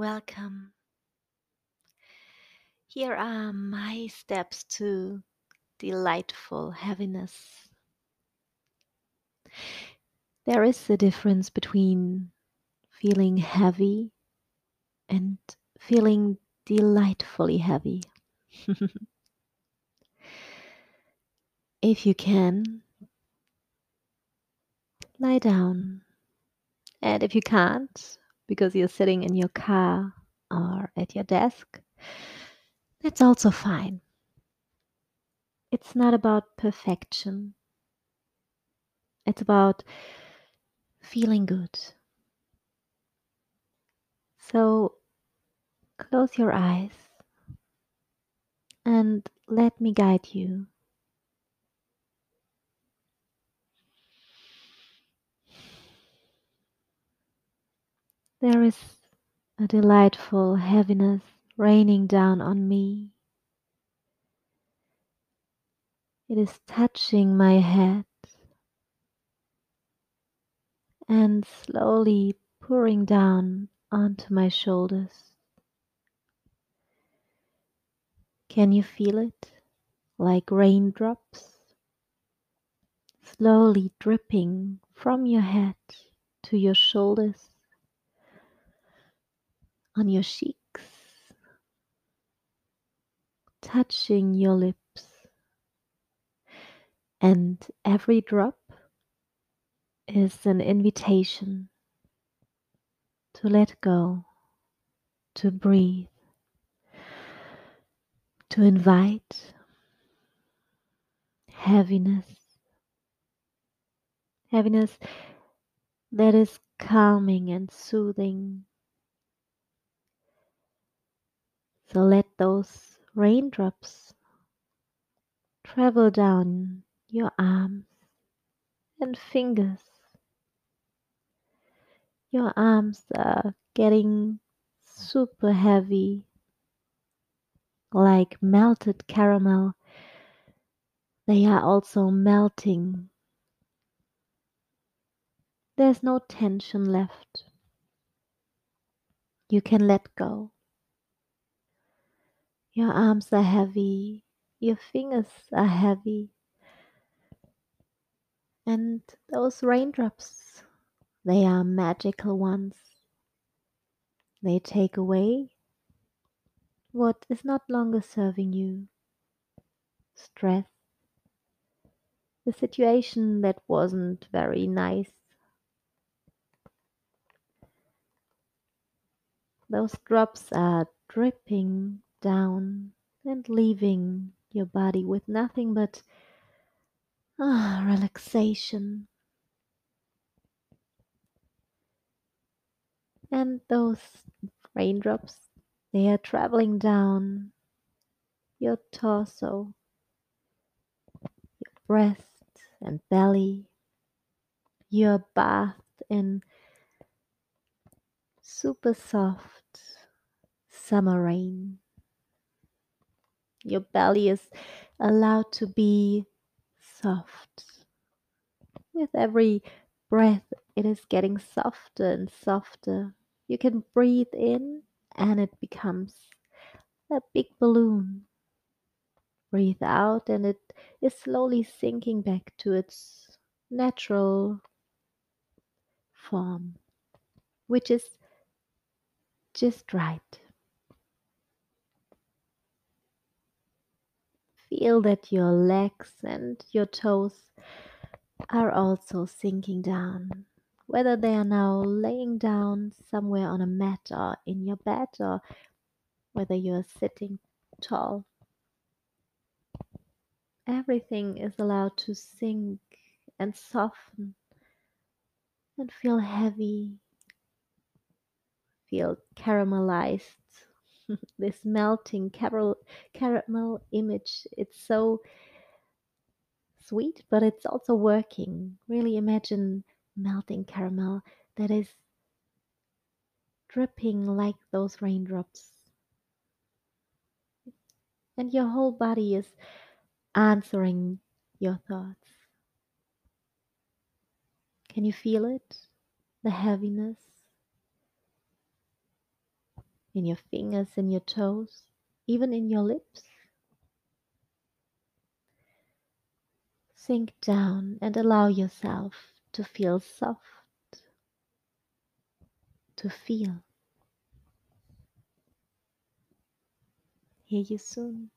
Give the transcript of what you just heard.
Welcome. Here are my steps to delightful heaviness. There is a difference between feeling heavy and feeling delightfully heavy. if you can, lie down. And if you can't, because you're sitting in your car or at your desk, that's also fine. It's not about perfection, it's about feeling good. So close your eyes and let me guide you. There is a delightful heaviness raining down on me. It is touching my head and slowly pouring down onto my shoulders. Can you feel it like raindrops slowly dripping from your head to your shoulders? On your cheeks, touching your lips, and every drop is an invitation to let go, to breathe, to invite heaviness, heaviness that is calming and soothing So let those raindrops travel down your arms and fingers. Your arms are getting super heavy, like melted caramel. They are also melting. There's no tension left. You can let go. Your arms are heavy, your fingers are heavy. And those raindrops, they are magical ones. They take away what is not longer serving you stress, the situation that wasn't very nice. Those drops are dripping down and leaving your body with nothing but ah, relaxation. And those raindrops, they are traveling down your torso, your breast and belly. You're bathed in super soft summer rain. Your belly is allowed to be soft. With every breath, it is getting softer and softer. You can breathe in and it becomes a big balloon. Breathe out and it is slowly sinking back to its natural form, which is just right. Feel that your legs and your toes are also sinking down. Whether they are now laying down somewhere on a mat or in your bed, or whether you are sitting tall, everything is allowed to sink and soften and feel heavy, feel caramelized this melting caramel, caramel image. It's so sweet, but it's also working. Really imagine melting caramel that is dripping like those raindrops. And your whole body is answering your thoughts. Can you feel it? The heaviness? In your fingers, in your toes, even in your lips. Sink down and allow yourself to feel soft, to feel. Hear you soon.